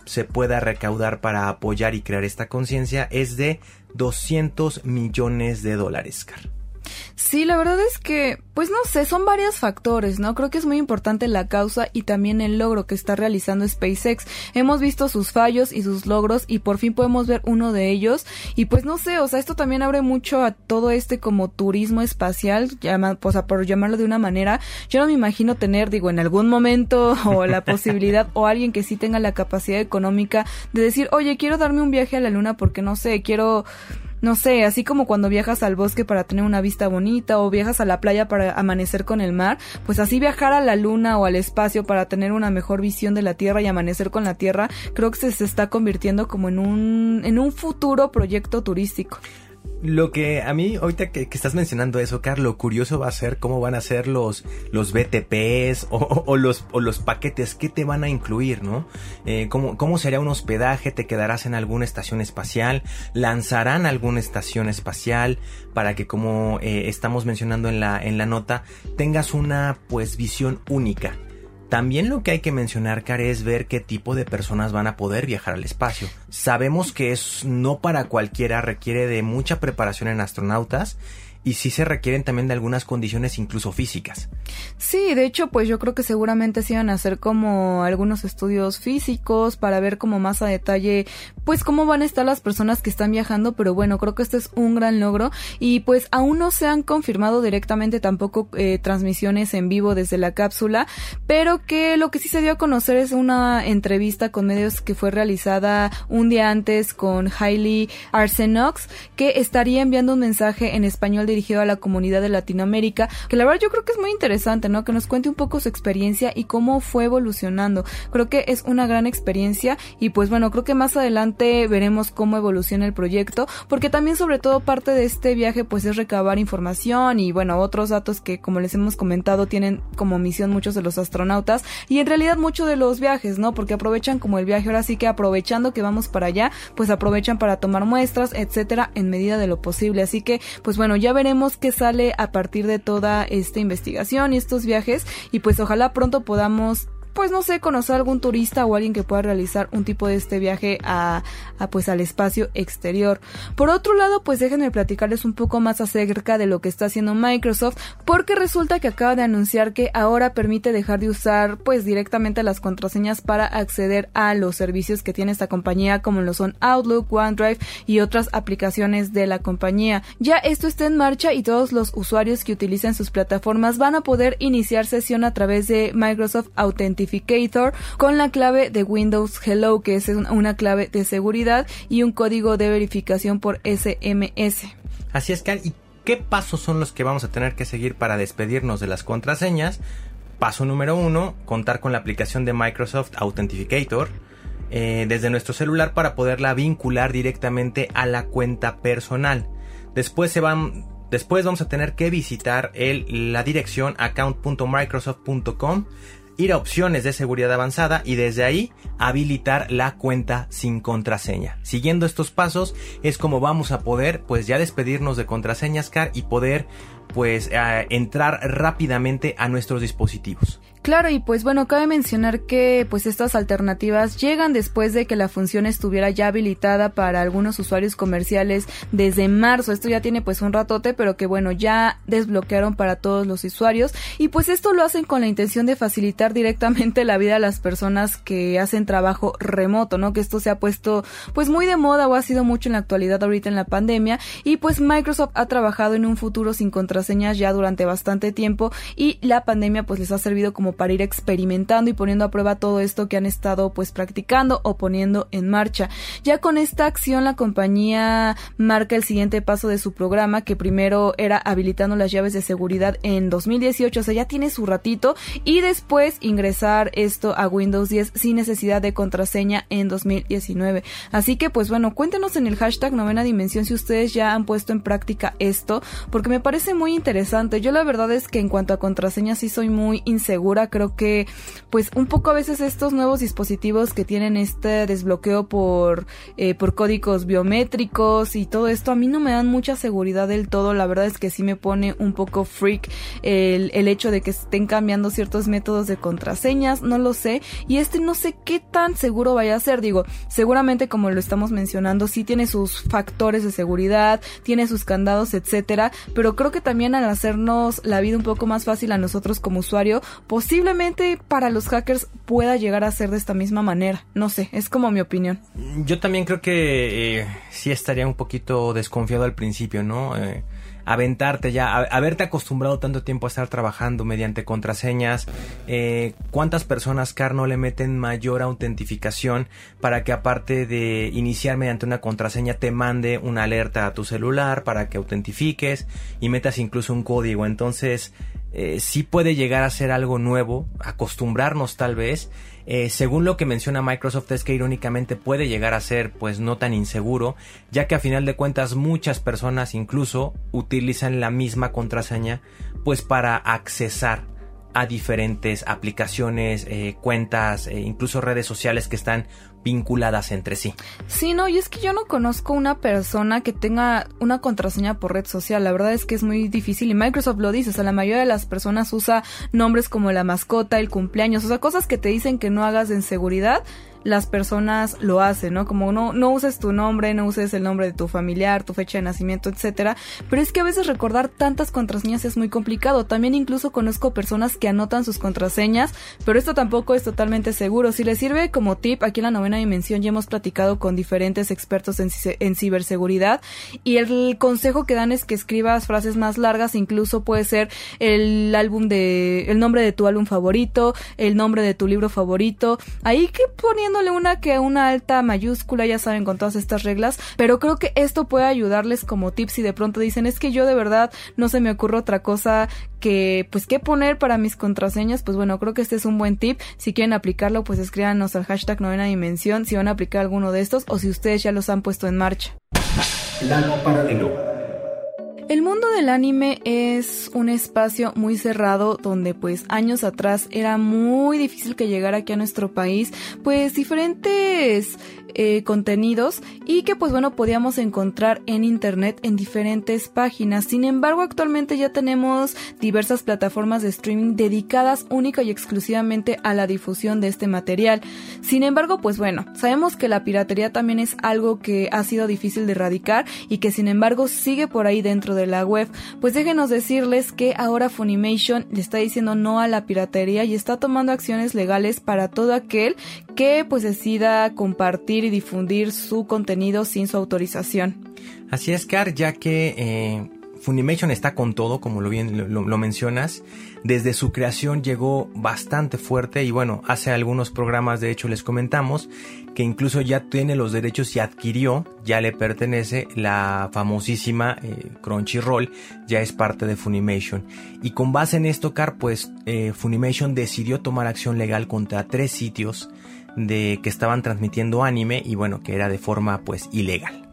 Speaker 2: se pueda recaudar para apoyar y crear esta conciencia es de 200 millones de dólares, Car.
Speaker 1: Sí, la verdad es que, pues no sé, son varios factores, ¿no? Creo que es muy importante la causa y también el logro que está realizando SpaceX. Hemos visto sus fallos y sus logros y por fin podemos ver uno de ellos. Y pues no sé, o sea, esto también abre mucho a todo este como turismo espacial, llama, o sea, por llamarlo de una manera. Yo no me imagino tener, digo, en algún momento (laughs) o la posibilidad o alguien que sí tenga la capacidad económica de decir, oye, quiero darme un viaje a la luna porque no sé, quiero no sé, así como cuando viajas al bosque para tener una vista bonita o viajas a la playa para amanecer con el mar, pues así viajar a la luna o al espacio para tener una mejor visión de la Tierra y amanecer con la Tierra, creo que se, está convirtiendo como en un, en un futuro proyecto turístico.
Speaker 2: Lo que a mí, ahorita que, estás mencionando eso, Carlos, curioso va a ser cómo van a ser los, los BTPs o, los, o los paquetes que te van a incluir, ¿no? Eh, cómo, ¿Cómo sería un hospedaje? ¿Te quedarás en alguna estación espacial? ¿Lanzarán alguna estación espacial para que, como eh, estamos mencionando en la, en la nota, tengas una, pues, visión única? También lo que hay que mencionar, Care, es ver qué tipo de personas van a poder viajar al espacio. Sabemos que es no para cualquiera, requiere de mucha preparación en astronautas y sí se requieren también de algunas condiciones incluso físicas.
Speaker 1: Sí, de hecho, pues yo creo que seguramente se iban a hacer como algunos estudios físicos para ver como más a detalle, pues cómo van a estar las personas que están viajando, pero bueno, creo que este es un gran logro y pues aún no se han confirmado directamente tampoco eh, transmisiones en vivo desde la cápsula, pero que lo que sí se dio a conocer es una entrevista con medios que fue realizada un día antes con Hailey Arsenox, que estaría enviando un mensaje en español dirigido a la comunidad de Latinoamérica, que la verdad yo creo que es muy interesante, ¿no? Que nos cuente un poco su experiencia y cómo fue evolucionando. Creo que es una gran experiencia y pues bueno, creo que más adelante veremos cómo evoluciona el proyecto, porque también sobre todo parte de este viaje pues es recabar información y bueno, otros datos que como les hemos comentado tienen como misión muchos de los astronautas y en realidad muchos de los viajes, ¿no? Porque aprovechan como el viaje, ahora sí que aprovechando que vamos para allá, pues aprovechan para tomar muestras, etcétera, en medida de lo posible. Así que, pues bueno, ya veremos qué sale a partir de toda esta investigación y estos viajes. Y pues ojalá pronto podamos pues no sé, conocer a algún turista o alguien que pueda realizar un tipo de este viaje a, pues al espacio exterior. Por otro lado, pues déjenme platicarles un poco más acerca de lo que está haciendo Microsoft, porque resulta que acaba de anunciar que ahora permite dejar de usar pues directamente las contraseñas para acceder a los servicios que tiene esta compañía, como lo son Outlook, OneDrive y otras aplicaciones de la compañía. Ya esto está en marcha y todos los usuarios que utilicen sus plataformas van a poder iniciar sesión a través de Microsoft Con la clave de Windows Hello, que es una clave de seguridad y un código de verificación por SMS.
Speaker 2: Así es, Car. ¿Y qué pasos son los que vamos a tener que seguir para despedirnos de las contraseñas? Paso número uno, contar con la aplicación de Microsoft Authenticator eh, desde nuestro celular para poderla vincular directamente a la cuenta personal. Después se van Después vamos a tener que visitar el, la dirección account.microsoft.com, ir a opciones de seguridad avanzada y desde ahí habilitar la cuenta sin contraseña. Siguiendo estos pasos es como vamos a poder pues ya despedirnos de contraseñas CAR y poder pues entrar rápidamente a nuestros dispositivos.
Speaker 1: Claro, y pues bueno, cabe mencionar que pues estas alternativas llegan después de que la función estuviera ya habilitada para algunos usuarios comerciales desde marzo. Esto ya tiene pues un ratote, pero que bueno, ya desbloquearon para todos los usuarios y pues esto lo hacen con la intención de facilitar directamente la vida a las personas que hacen trabajo remoto, ¿no? Que esto se ha puesto pues muy de moda o ha sido mucho en la actualidad ahorita en la pandemia y pues Microsoft ha trabajado en un futuro sin contraseñas ya durante bastante tiempo y la pandemia pues les ha servido como para ir experimentando y poniendo a prueba todo esto que han estado pues practicando o poniendo en marcha. Ya con esta acción la compañía marca el siguiente paso de su programa que primero era habilitando las llaves de seguridad en 2018, o sea, ya tiene su ratito y después ingresar esto a Windows 10 sin necesidad de contraseña en 2019. Así que pues bueno, cuéntenos en el hashtag novena dimensión si ustedes ya han puesto en práctica esto, porque me parece muy interesante. Yo la verdad es que en cuanto a contraseñas sí soy muy insegura creo que pues un poco a veces estos nuevos dispositivos que tienen este desbloqueo por, eh, por códigos biométricos y todo esto a mí no me dan mucha seguridad del todo. La verdad es que sí me pone un poco freak el, el hecho de que estén cambiando ciertos métodos de contraseñas, no lo sé. Y este no sé qué tan seguro vaya a ser. Digo, seguramente como lo estamos mencionando, sí tiene sus factores de seguridad, tiene sus candados, etcétera. Pero creo que también al hacernos la vida un poco más fácil a nosotros como usuario, pues posiblemente para los hackers pueda llegar a ser de esta misma manera. No sé, es como mi opinión.
Speaker 2: Yo también creo que eh, sí estaría un poquito desconfiado al principio, ¿no? Eh, aventarte ya, haberte acostumbrado tanto tiempo a estar trabajando mediante contraseñas, eh, cuántas personas, Car, no le meten mayor autentificación para que aparte de iniciar mediante una contraseña te mande una alerta a tu celular para que autentifiques y metas incluso un código. Entonces, eh, sí puede llegar a ser algo nuevo, acostumbrarnos tal vez. Eh, según lo que menciona Microsoft es que irónicamente puede llegar a ser pues no tan inseguro, ya que a final de cuentas muchas personas incluso utilizan la misma contraseña pues para accesar a diferentes aplicaciones, eh, cuentas, eh, incluso redes sociales que están vinculadas entre sí.
Speaker 1: Sí, no, y es que yo no conozco una persona que tenga una contraseña por red social. La verdad es que es muy difícil y Microsoft lo dice. O sea, la mayoría de las personas usa nombres como la mascota, el cumpleaños, o sea, cosas que te dicen que no hagas en seguridad las personas lo hacen, ¿no? Como no, no uses tu nombre, no uses el nombre de tu familiar, tu fecha de nacimiento, etcétera. Pero es que a veces recordar tantas contraseñas es muy complicado. También incluso conozco personas que anotan sus contraseñas, pero esto tampoco es totalmente seguro. Si les sirve como tip, aquí en la novena dimensión ya hemos platicado con diferentes expertos en, en ciberseguridad y el consejo que dan es que escribas frases más largas, incluso puede ser el álbum de, el nombre de tu álbum favorito, el nombre de tu libro favorito. Ahí que poniendo una que una alta mayúscula, ya saben, con todas estas reglas, pero creo que esto puede ayudarles como tips si de pronto dicen es que yo de verdad no se me ocurre otra cosa que pues qué poner para mis contraseñas, pues bueno, creo que este es un buen tip. Si quieren aplicarlo, pues escríbanos al hashtag novena dimensión si van a aplicar alguno de estos o si ustedes ya los han puesto en marcha.
Speaker 6: paralelo.
Speaker 1: El mundo del anime es un espacio muy cerrado donde pues años atrás era muy difícil que llegara aquí a nuestro país pues diferentes eh, contenidos y que pues bueno podíamos encontrar en internet en diferentes páginas. Sin embargo actualmente ya tenemos diversas plataformas de streaming dedicadas única y exclusivamente a la difusión de este material. Sin embargo pues bueno sabemos que la piratería también es algo que ha sido difícil de erradicar y que sin embargo sigue por ahí dentro de la web. Pues déjenos decirles que ahora Funimation le está diciendo no a la piratería y está tomando acciones legales para todo aquel que pues decida compartir y difundir su contenido sin su autorización.
Speaker 2: Así es, Car, ya que eh, Funimation está con todo, como lo bien lo, mencionas. Desde su creación llegó bastante fuerte y bueno, hace algunos programas de hecho les comentamos que incluso ya tiene los derechos y adquirió, ya le pertenece la famosísima eh, Crunchyroll, ya es parte de Funimation. Y con base en esto, Car, pues eh, Funimation decidió tomar acción legal contra tres sitios de que estaban transmitiendo anime y bueno, que era de forma pues ilegal.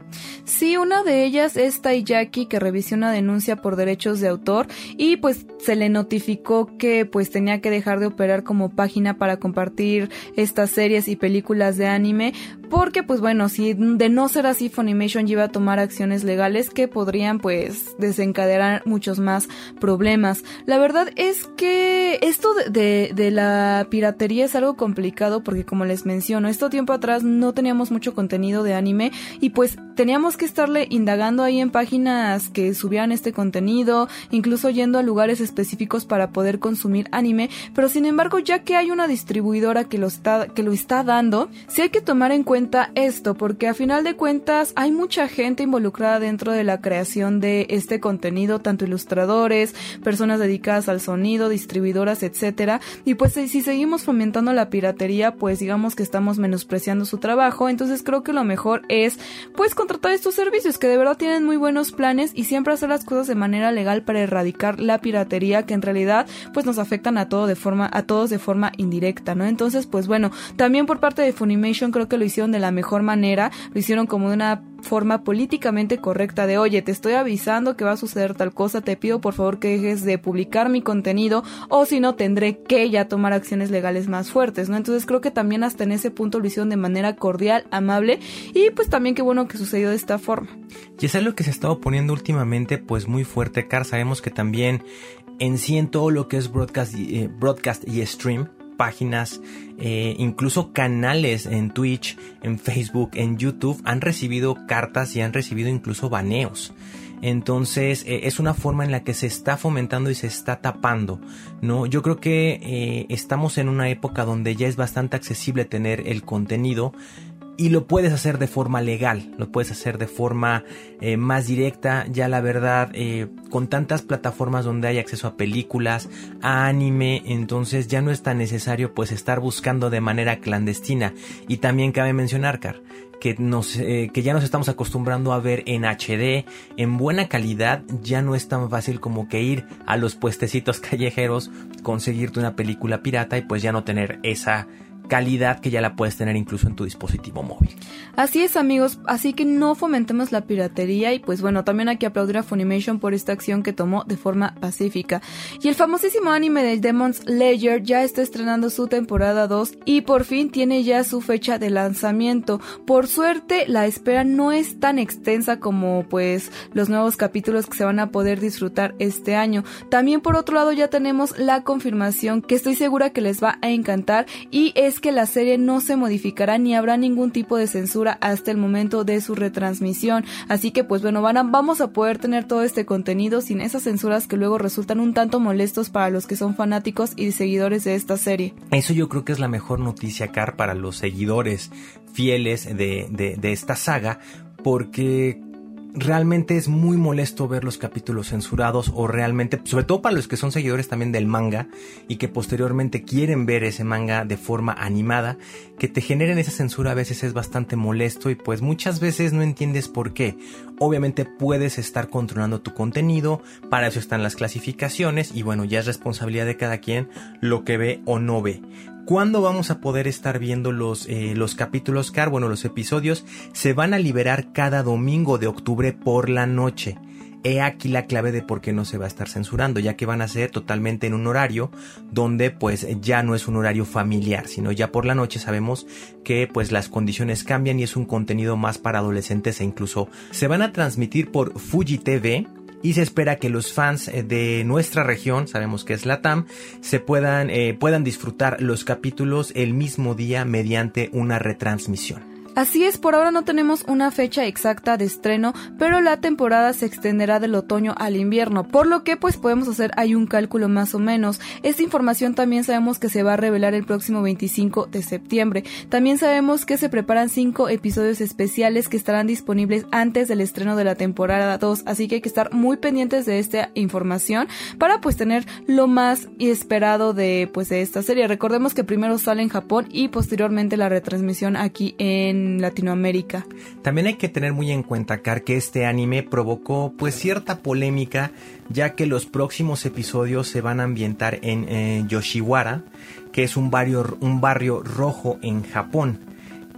Speaker 1: Sí, una de ellas es Taiyaki que revisó una denuncia por derechos de autor y pues se le notificó que pues tenía que dejar de operar como página para compartir estas series y películas de anime porque pues bueno, si de no ser así Funimation iba a tomar acciones legales que podrían pues desencadenar muchos más problemas. La verdad es que esto de, de la piratería es algo complicado porque como les menciono, esto tiempo atrás no teníamos mucho contenido de anime y pues teníamos que estarle indagando ahí en páginas que subían este contenido, incluso yendo a lugares específicos para poder consumir anime, pero sin embargo ya que hay una distribuidora que lo está, que lo está dando, sí hay que tomar en cuenta esto, porque a final de cuentas hay mucha gente involucrada dentro de la creación de este contenido, tanto ilustradores, personas dedicadas al sonido, distribuidoras, etcétera, y pues si seguimos fomentando la piratería, pues digamos que estamos menospreciando su trabajo, entonces creo que lo mejor es pues contratar estos servicios que de verdad tienen muy buenos planes y siempre hacer las cosas de manera legal para erradicar la piratería que en realidad pues nos afectan a todo de forma a todos de forma indirecta, ¿no? Entonces, pues bueno, también por parte de Funimation creo que lo hicieron de la mejor manera, lo hicieron como de una forma políticamente correcta de oye, te estoy avisando que va a suceder tal cosa, te pido por favor que dejes de publicar mi contenido o si no tendré que ya tomar acciones legales más fuertes, ¿no? Entonces creo que también hasta en ese punto lo hicieron de manera cordial, amable y pues también qué bueno que sucedió de esta forma.
Speaker 2: Y es algo que se ha estado poniendo últimamente pues muy fuerte, Car, sabemos que también en sí en todo lo que es broadcast, eh, broadcast y stream páginas, eh, incluso canales en Twitch, en Facebook, en YouTube han recibido cartas y han recibido incluso baneos. Entonces eh, es una forma en la que se está fomentando y se está tapando, ¿no? Yo creo que eh, estamos en una época donde ya es bastante accesible tener el contenido y lo puedes hacer de forma legal, lo puedes hacer de forma eh, más directa, ya la verdad, eh, con tantas plataformas donde hay acceso a películas, a anime, entonces ya no es tan necesario pues estar buscando de manera clandestina. Y también cabe mencionar, Car, que, nos, eh, que ya nos estamos acostumbrando a ver en HD, en buena calidad, ya no es tan fácil como que ir a los puestecitos (laughs) callejeros, conseguirte una película pirata y pues ya no tener esa calidad que ya la puedes tener incluso en tu dispositivo móvil.
Speaker 1: Así es amigos, así que no fomentemos la piratería y pues bueno, también hay que aplaudir a Funimation por esta acción que tomó de forma pacífica. Y el famosísimo anime de Demon's Layer ya está estrenando su temporada 2 y por fin tiene ya su fecha de lanzamiento. Por suerte, la espera no es tan extensa como pues los nuevos capítulos que se van a poder disfrutar este año. También por otro lado ya tenemos la confirmación que estoy segura que les va a encantar y es que la serie no se modificará ni habrá ningún tipo de censura hasta el momento de su retransmisión. Así que pues bueno, van vamos a poder tener todo este contenido sin esas censuras que luego resultan un tanto molestos para los que son fanáticos y seguidores de esta serie.
Speaker 2: Eso yo creo que es la mejor noticia, Car, para los seguidores fieles de, de esta saga, porque realmente es muy molesto ver los capítulos censurados o realmente, sobre todo para los que son seguidores también del manga y que posteriormente quieren ver ese manga de forma animada, que te generen esa censura a veces es bastante molesto y pues muchas veces no entiendes por qué. Obviamente puedes estar controlando tu contenido, para eso están las clasificaciones y bueno, ya es responsabilidad de cada quien lo que ve o no ve. ¿Cuándo vamos a poder estar viendo los, eh, los capítulos CAR? Bueno, los episodios se van a liberar cada domingo de octubre por la noche. He aquí la clave de por qué no se va a estar censurando, ya que van a ser totalmente en un horario donde pues ya no es un horario familiar, sino ya por la noche sabemos que pues las condiciones cambian y es un contenido más para adolescentes e incluso se van a transmitir por Fuji TV, y se espera que los fans eh, de nuestra región, sabemos que es la TAM, se puedan, eh, puedan disfrutar los capítulos el mismo día mediante una retransmisión.
Speaker 1: Así es, por ahora no tenemos una fecha exacta de estreno, pero la temporada se extenderá del otoño al invierno, por lo que pues podemos hacer ahí un cálculo más o menos. Esta información también sabemos que se va a revelar el próximo 25 de septiembre. También sabemos que se preparan cinco episodios especiales que estarán disponibles antes del estreno de la temporada 2, así que hay que estar muy pendientes de esta información para pues tener lo más esperado de pues de esta serie. Recordemos que primero sale en Japón y posteriormente la retransmisión aquí en Latinoamérica.
Speaker 2: También hay que tener muy en cuenta, Car, que este anime provocó pues cierta polémica, ya que los próximos episodios se van a ambientar en eh, Yoshiwara, que es un barrio, un barrio rojo en Japón.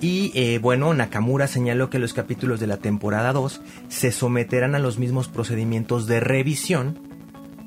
Speaker 2: Y eh, bueno, Nakamura señaló que los capítulos de la temporada 2 se someterán a los mismos procedimientos de revisión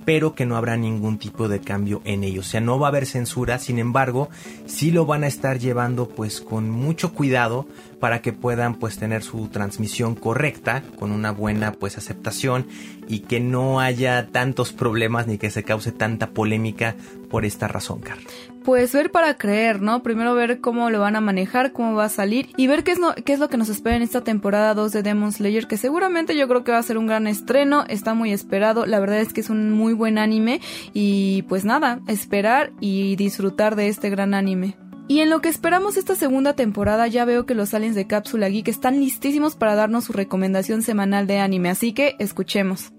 Speaker 2: pero que no habrá ningún tipo de cambio en ellos. O sea, no va a haber censura, sin embargo, sí lo van a estar llevando pues con mucho cuidado para que puedan pues tener su transmisión correcta, con una buena pues aceptación y que no haya tantos problemas ni que se cause tanta polémica por esta razón, Carlos.
Speaker 1: Pues ver para creer, ¿no? Primero ver cómo lo van a manejar, cómo va a salir y ver qué es, lo que nos espera en esta temporada 2 de Demon Slayer, que seguramente yo creo que va a ser un gran estreno, está muy esperado, la verdad es que es un muy buen anime y pues nada, esperar y disfrutar de este gran anime. Y en lo que esperamos esta segunda temporada ya veo que los aliens de Cápsula Geek están listísimos para darnos su recomendación semanal de anime, así que escuchemos.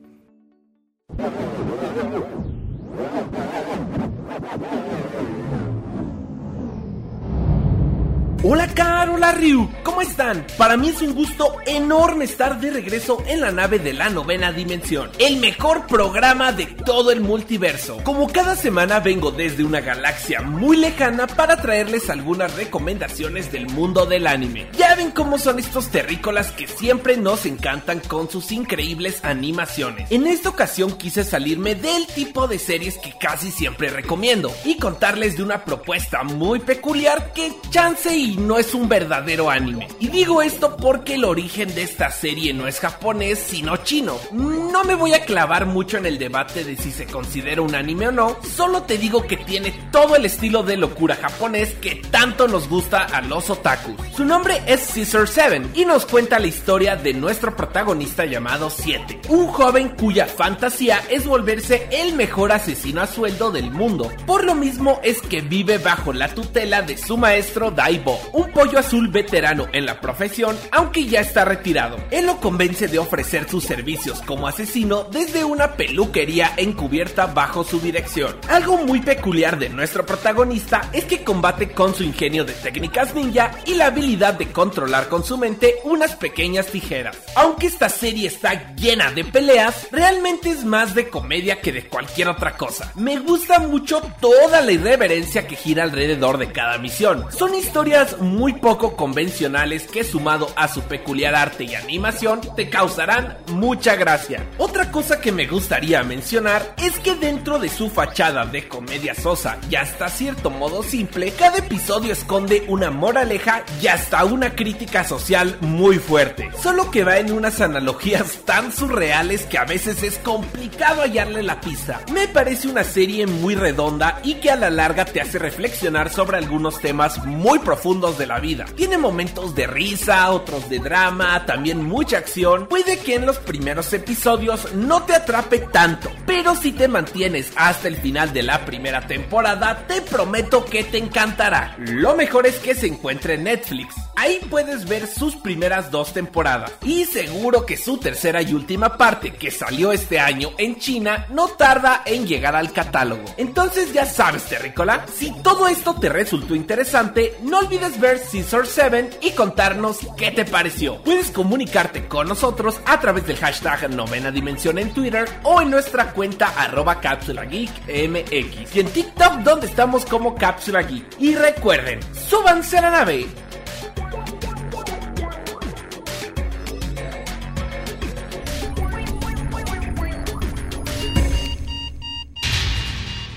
Speaker 7: Hola Caro, hola Ryu, ¿cómo están? Para mí es un gusto enorme estar de regreso en la nave de la novena dimensión, el mejor programa de todo el multiverso. Como cada semana vengo desde una galaxia muy lejana para traerles algunas recomendaciones del mundo del anime. Ya ven cómo son estos terrícolas que siempre nos encantan con sus increíbles animaciones. En esta ocasión quise salirme del tipo de series que casi siempre recomiendo y contarles de una propuesta muy peculiar que chance y no es un verdadero anime. Y digo esto porque el origen de esta serie no es japonés, sino chino. No me voy a clavar mucho en el debate de si se considera un anime o no, solo te digo que tiene todo el estilo de locura japonés que tanto nos gusta a los otakus. Su nombre es Caesar 7 y nos cuenta la historia de nuestro protagonista llamado 7, un joven cuya fantasía es volverse el mejor asesino a sueldo del mundo. Por lo mismo es que vive bajo la tutela de su maestro Daibo, un pollo azul veterano en la profesión, aunque ya está retirado. Él lo convence de ofrecer sus servicios como asesino desde una peluquería encubierta bajo su dirección. Algo muy peculiar de nuestro protagonista es que combate con su ingenio de técnicas ninja y la habilidad de controlar con su mente unas pequeñas tijeras. Aunque esta serie está llena de peleas, realmente es más de comedia que de cualquier otra cosa. Me gusta mucho toda la irreverencia que gira alrededor de cada misión. Son historias muy poco convencionales que sumado a su peculiar arte y animación te causarán mucha gracia. Otra cosa que me gustaría mencionar es que dentro de su fachada de comedia sosa y hasta cierto modo simple, cada episodio esconde una moraleja y hasta una crítica social muy fuerte. Solo que va en unas analogías tan surreales que a veces es complicado hallarle la pista. Me parece una serie muy redonda y que a la larga te hace reflexionar sobre algunos temas muy profundos de la vida. Tiene momentos de risa, otros de drama, también mucha acción. Puede que en los primeros episodios no te atrape tanto, pero si te mantienes hasta el final de la primera temporada, te prometo que te encantará. Lo mejor es que se encuentre en Netflix. Ahí puedes ver sus primeras dos temporadas y seguro que su tercera y última parte que salió este año en China no tarda en llegar al catálogo. Entonces ya sabes, Terrícola, si todo esto te resultó interesante, no olvides ver Caesar 7 y contarnos qué te pareció. Puedes comunicarte con nosotros a través del hashtag Novena Dimensión en Twitter o en nuestra cuenta arroba Cápsula y en TikTok donde estamos como Cápsula Geek. Y recuerden, súbanse a la nave.